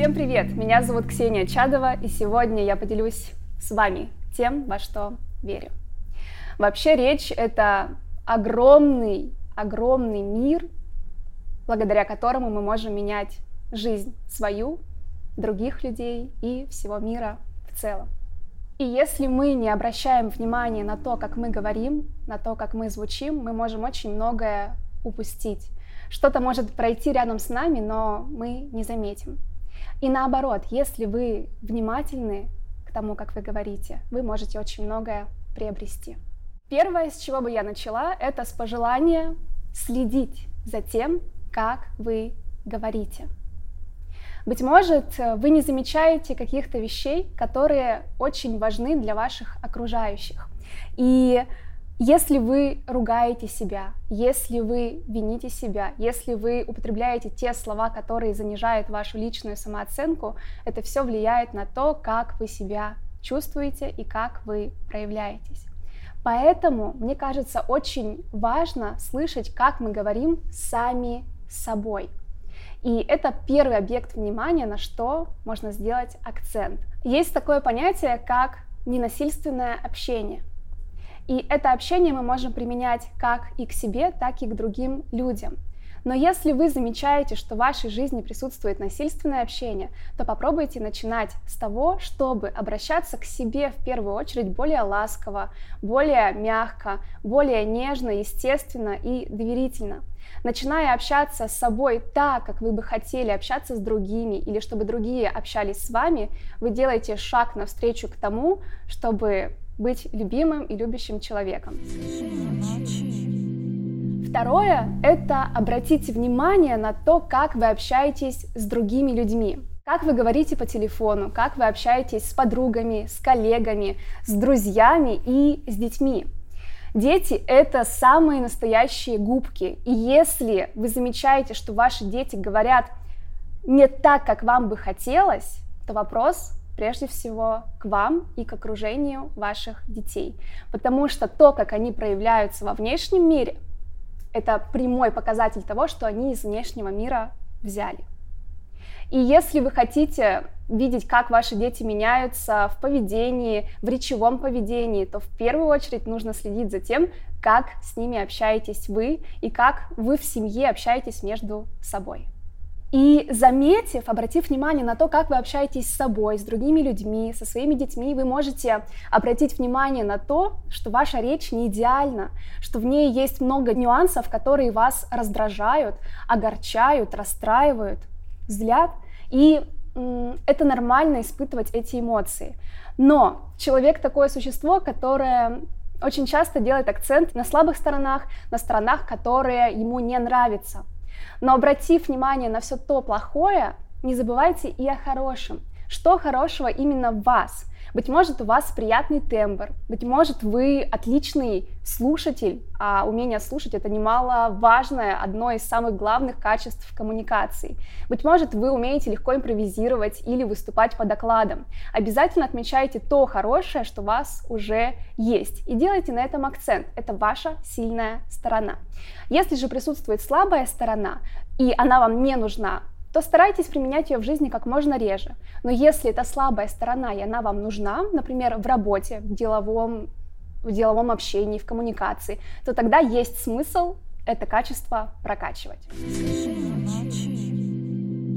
Всем привет! Меня зовут Ксения Чадова, и сегодня я поделюсь с вами тем, во что верю. Вообще речь — это огромный, огромный мир, благодаря которому мы можем менять жизнь свою, других людей и всего мира в целом. И если мы не обращаем внимания на то, как мы говорим, на то, как мы звучим, мы можем очень многое упустить. Что-то может пройти рядом с нами, но мы не заметим. И наоборот, если вы внимательны к тому, как вы говорите, вы можете очень многое приобрести. Первое, с чего бы я начала, это с пожелания следить за тем, как вы говорите. Быть может, вы не замечаете каких-то вещей, которые очень важны для ваших окружающих. И если вы ругаете себя, если вы вините себя, если вы употребляете те слова, которые занижают вашу личную самооценку, это все влияет на то, как вы себя чувствуете и как вы проявляетесь. Поэтому, мне кажется, очень важно слышать, как мы говорим сами собой. И это первый объект внимания, на что можно сделать акцент. Есть такое понятие, как ненасильственное общение. И это общение мы можем применять как и к себе, так и к другим людям. Но если вы замечаете, что в вашей жизни присутствует насильственное общение, то попробуйте начинать с того, чтобы обращаться к себе в первую очередь более ласково, более мягко, более нежно, естественно и доверительно. Начиная общаться с собой так, как вы бы хотели общаться с другими, или чтобы другие общались с вами, вы делаете шаг навстречу к тому, чтобы быть любимым и любящим человеком. Второе – это обратите внимание на то, как вы общаетесь с другими людьми. Как вы говорите по телефону, как вы общаетесь с подругами, с коллегами, с друзьями и с детьми. Дети — это самые настоящие губки. И если вы замечаете, что ваши дети говорят не так, как вам бы хотелось, то вопрос прежде всего к вам и к окружению ваших детей. Потому что то, как они проявляются во внешнем мире, это прямой показатель того, что они из внешнего мира взяли. И если вы хотите видеть, как ваши дети меняются в поведении, в речевом поведении, то в первую очередь нужно следить за тем, как с ними общаетесь вы и как вы в семье общаетесь между собой. И заметив, обратив внимание на то, как вы общаетесь с собой, с другими людьми, со своими детьми, вы можете обратить внимание на то, что ваша речь не идеальна, что в ней есть много нюансов, которые вас раздражают, огорчают, расстраивают, взгляд. И это нормально испытывать эти эмоции. Но человек такое существо, которое очень часто делает акцент на слабых сторонах, на сторонах, которые ему не нравятся. Но обратив внимание на все то плохое, не забывайте и о хорошем. Что хорошего именно в вас? Быть может, у вас приятный тембр, быть может, вы отличный слушатель, а умение слушать это немаловажное, одно из самых главных качеств коммуникации. Быть может, вы умеете легко импровизировать или выступать по докладам. Обязательно отмечайте то хорошее, что у вас уже есть, и делайте на этом акцент. Это ваша сильная сторона. Если же присутствует слабая сторона, и она вам не нужна, то старайтесь применять ее в жизни как можно реже. Но если это слабая сторона, и она вам нужна, например, в работе, в деловом, в деловом общении, в коммуникации, то тогда есть смысл это качество прокачивать.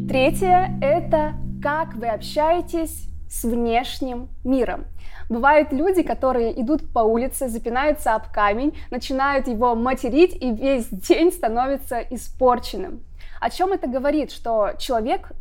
Третье – это как вы общаетесь с внешним миром. Бывают люди, которые идут по улице, запинаются об камень, начинают его материть и весь день становится испорченным. О чем это говорит? Что человек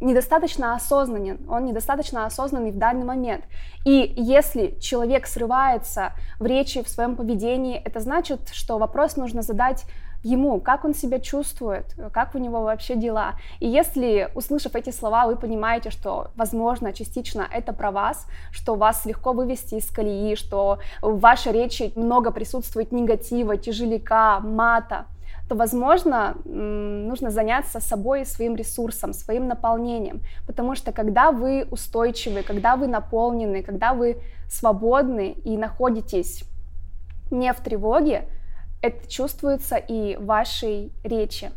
недостаточно осознанен, он недостаточно осознанный в данный момент. И если человек срывается в речи, в своем поведении, это значит, что вопрос нужно задать ему, как он себя чувствует, как у него вообще дела. И если, услышав эти слова, вы понимаете, что, возможно, частично это про вас, что вас легко вывести из колеи, что в вашей речи много присутствует негатива, тяжеляка, мата, то, возможно, нужно заняться собой, своим ресурсом, своим наполнением. Потому что когда вы устойчивы, когда вы наполнены, когда вы свободны и находитесь не в тревоге, это чувствуется и в вашей речи.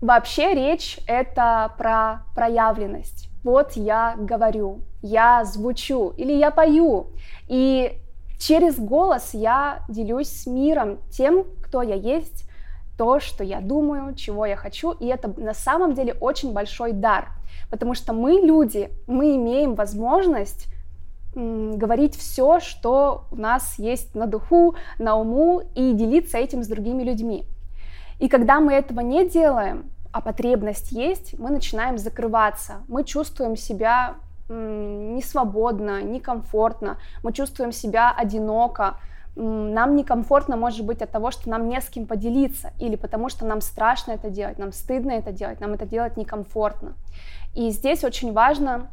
Вообще речь — это про проявленность. Вот я говорю, я звучу или я пою. И через голос я делюсь с миром тем, кто я есть, то, что я думаю, чего я хочу, и это на самом деле очень большой дар, потому что мы люди, мы имеем возможность говорить все, что у нас есть на духу, на уму, и делиться этим с другими людьми. И когда мы этого не делаем, а потребность есть, мы начинаем закрываться, мы чувствуем себя не свободно, некомфортно, мы чувствуем себя одиноко, нам некомфортно может быть от того, что нам не с кем поделиться, или потому что нам страшно это делать, нам стыдно это делать, нам это делать некомфортно. И здесь очень важно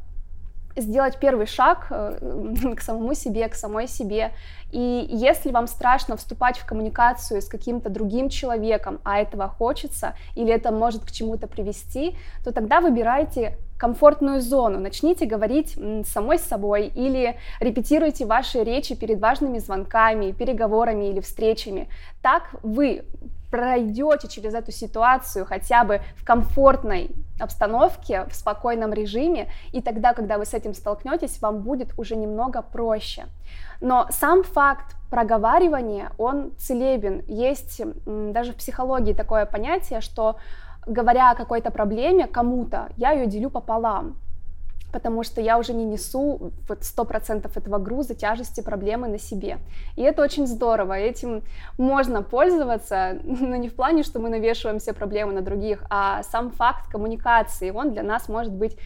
сделать первый шаг э, к самому себе, к самой себе. И если вам страшно вступать в коммуникацию с каким-то другим человеком, а этого хочется, или это может к чему-то привести, то тогда выбирайте комфортную зону, начните говорить самой с собой или репетируйте ваши речи перед важными звонками, переговорами или встречами. Так вы пройдете через эту ситуацию хотя бы в комфортной обстановке, в спокойном режиме, и тогда, когда вы с этим столкнетесь, вам будет уже немного проще. Но сам факт проговаривания, он целебен. Есть даже в психологии такое понятие, что говоря о какой-то проблеме кому-то, я ее делю пополам потому что я уже не несу вот сто процентов этого груза, тяжести проблемы на себе. И это очень здорово, этим можно пользоваться, но не в плане, что мы навешиваем все проблемы на других, а сам факт коммуникации, он для нас может быть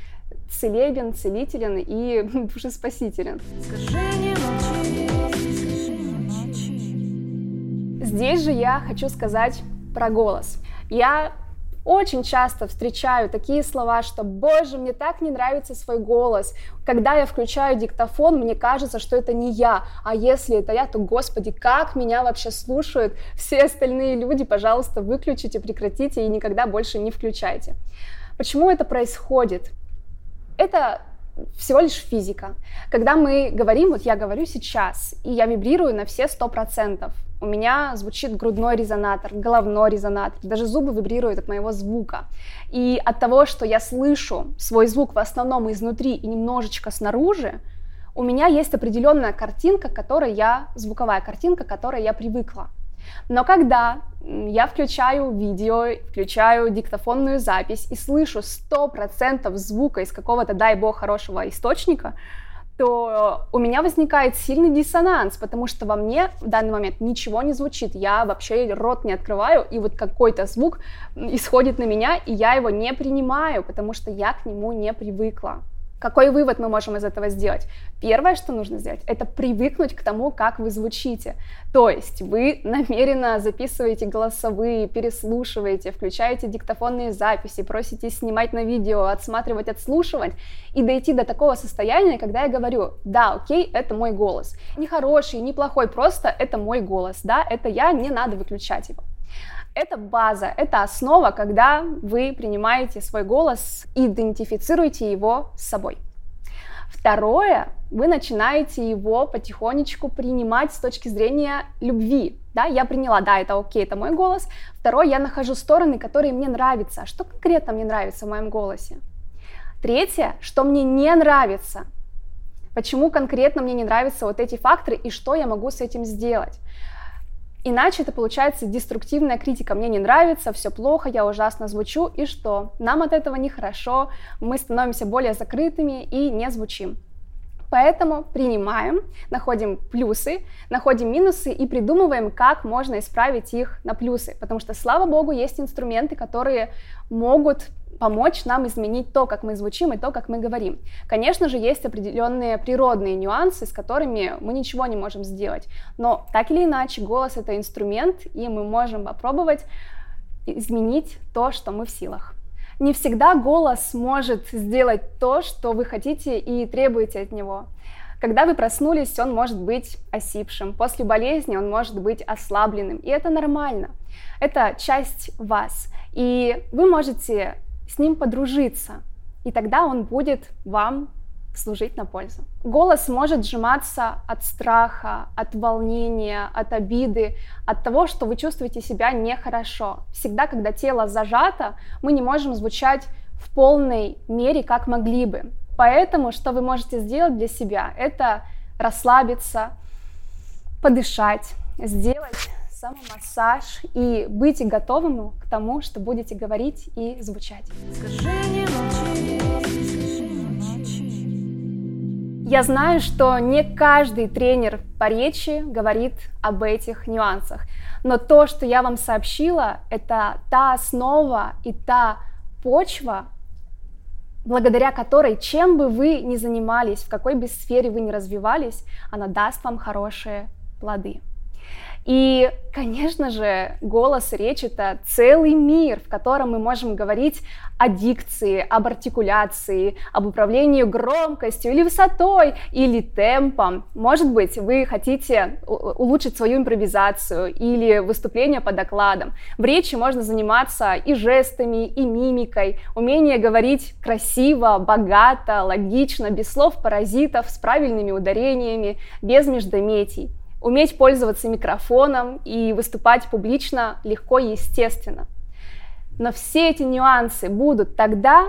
целебен, целителен и душеспасителен. Скажи, не молчи, скажи, не молчи. Здесь же я хочу сказать про голос. Я очень часто встречаю такие слова, что «Боже, мне так не нравится свой голос». Когда я включаю диктофон, мне кажется, что это не я. А если это я, то, Господи, как меня вообще слушают все остальные люди? Пожалуйста, выключите, прекратите и никогда больше не включайте. Почему это происходит? Это всего лишь физика. Когда мы говорим, вот я говорю сейчас, и я вибрирую на все сто процентов, у меня звучит грудной резонатор, головной резонатор, даже зубы вибрируют от моего звука. И от того, что я слышу свой звук в основном изнутри и немножечко снаружи, у меня есть определенная картинка, которой я, звуковая картинка, которой я привыкла. Но когда я включаю видео, включаю диктофонную запись и слышу 100% звука из какого-то, дай бог, хорошего источника, то у меня возникает сильный диссонанс, потому что во мне в данный момент ничего не звучит, я вообще рот не открываю, и вот какой-то звук исходит на меня, и я его не принимаю, потому что я к нему не привыкла. Какой вывод мы можем из этого сделать? Первое, что нужно сделать, это привыкнуть к тому, как вы звучите. То есть вы намеренно записываете голосовые, переслушиваете, включаете диктофонные записи, просите снимать на видео, отсматривать, отслушивать и дойти до такого состояния, когда я говорю, да, окей, это мой голос. Не хороший, не плохой, просто это мой голос, да, это я, не надо выключать его. Это база, это основа, когда вы принимаете свой голос, идентифицируете его с собой. Второе, вы начинаете его потихонечку принимать с точки зрения любви. Да, я приняла, да, это окей, это мой голос. Второе, я нахожу стороны, которые мне нравятся. А что конкретно мне нравится в моем голосе? Третье, что мне не нравится. Почему конкретно мне не нравятся вот эти факторы и что я могу с этим сделать? Иначе это получается деструктивная критика. Мне не нравится, все плохо, я ужасно звучу, и что? Нам от этого нехорошо, мы становимся более закрытыми и не звучим. Поэтому принимаем, находим плюсы, находим минусы и придумываем, как можно исправить их на плюсы. Потому что, слава богу, есть инструменты, которые могут помочь нам изменить то, как мы звучим и то, как мы говорим. Конечно же, есть определенные природные нюансы, с которыми мы ничего не можем сделать. Но так или иначе, голос это инструмент, и мы можем попробовать изменить то, что мы в силах. Не всегда голос может сделать то, что вы хотите и требуете от него. Когда вы проснулись, он может быть осипшим. После болезни он может быть ослабленным. И это нормально. Это часть вас. И вы можете с ним подружиться, и тогда он будет вам служить на пользу. Голос может сжиматься от страха, от волнения, от обиды, от того, что вы чувствуете себя нехорошо. Всегда, когда тело зажато, мы не можем звучать в полной мере, как могли бы. Поэтому, что вы можете сделать для себя, это расслабиться, подышать, сделать самомассаж и быть готовым к тому, что будете говорить и звучать. Скажи, не молчи. Я знаю, что не каждый тренер по речи говорит об этих нюансах, но то, что я вам сообщила, это та основа и та почва, благодаря которой, чем бы вы ни занимались, в какой бы сфере вы ни развивались, она даст вам хорошие плоды. И, конечно же, голос речь — это целый мир, в котором мы можем говорить о дикции, об артикуляции, об управлении громкостью или высотой, или темпом. Может быть, вы хотите улучшить свою импровизацию или выступление по докладам. В речи можно заниматься и жестами, и мимикой, умение говорить красиво, богато, логично, без слов паразитов, с правильными ударениями, без междометий уметь пользоваться микрофоном и выступать публично легко и естественно. Но все эти нюансы будут тогда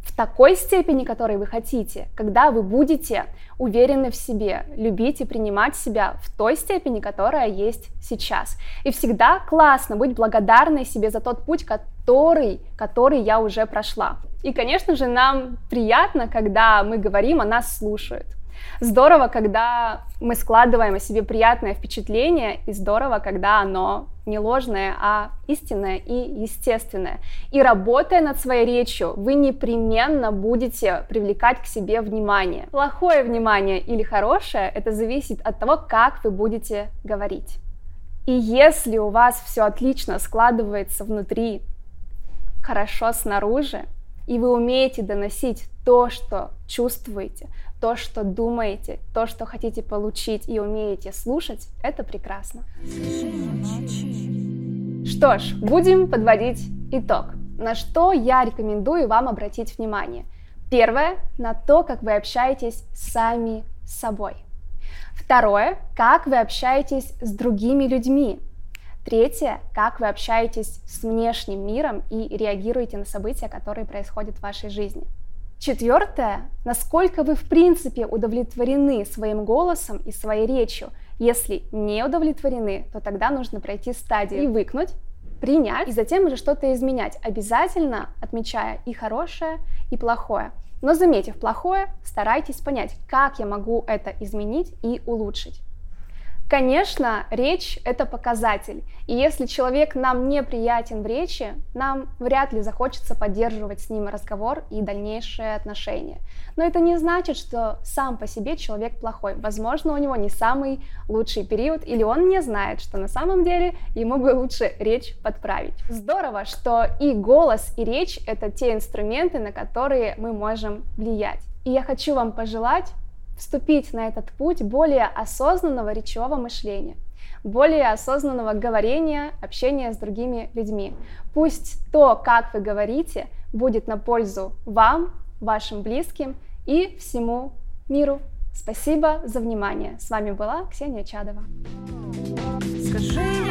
в такой степени, которой вы хотите, когда вы будете уверены в себе, любить и принимать себя в той степени, которая есть сейчас. И всегда классно быть благодарной себе за тот путь, который, который я уже прошла. И, конечно же, нам приятно, когда мы говорим, а нас слушают. Здорово, когда мы складываем о себе приятное впечатление, и здорово, когда оно не ложное, а истинное и естественное. И работая над своей речью, вы непременно будете привлекать к себе внимание. Плохое внимание или хорошее, это зависит от того, как вы будете говорить. И если у вас все отлично складывается внутри, хорошо снаружи, и вы умеете доносить то, что чувствуете, то, что думаете, то, что хотите получить и умеете слушать, это прекрасно. Что ж, будем подводить итог. На что я рекомендую вам обратить внимание? Первое, на то, как вы общаетесь сами с собой. Второе, как вы общаетесь с другими людьми. Третье, как вы общаетесь с внешним миром и реагируете на события, которые происходят в вашей жизни. Четвертое, насколько вы в принципе удовлетворены своим голосом и своей речью. Если не удовлетворены, то тогда нужно пройти стадию и выкнуть, принять, и затем уже что-то изменять, обязательно отмечая и хорошее, и плохое. Но заметив плохое, старайтесь понять, как я могу это изменить и улучшить. Конечно, речь — это показатель, и если человек нам неприятен в речи, нам вряд ли захочется поддерживать с ним разговор и дальнейшие отношения. Но это не значит, что сам по себе человек плохой. Возможно, у него не самый лучший период, или он не знает, что на самом деле ему бы лучше речь подправить. Здорово, что и голос, и речь — это те инструменты, на которые мы можем влиять. И я хочу вам пожелать вступить на этот путь более осознанного речевого мышления, более осознанного говорения, общения с другими людьми. Пусть то, как вы говорите, будет на пользу вам, вашим близким и всему миру. Спасибо за внимание. С вами была Ксения Чадова. Скажи,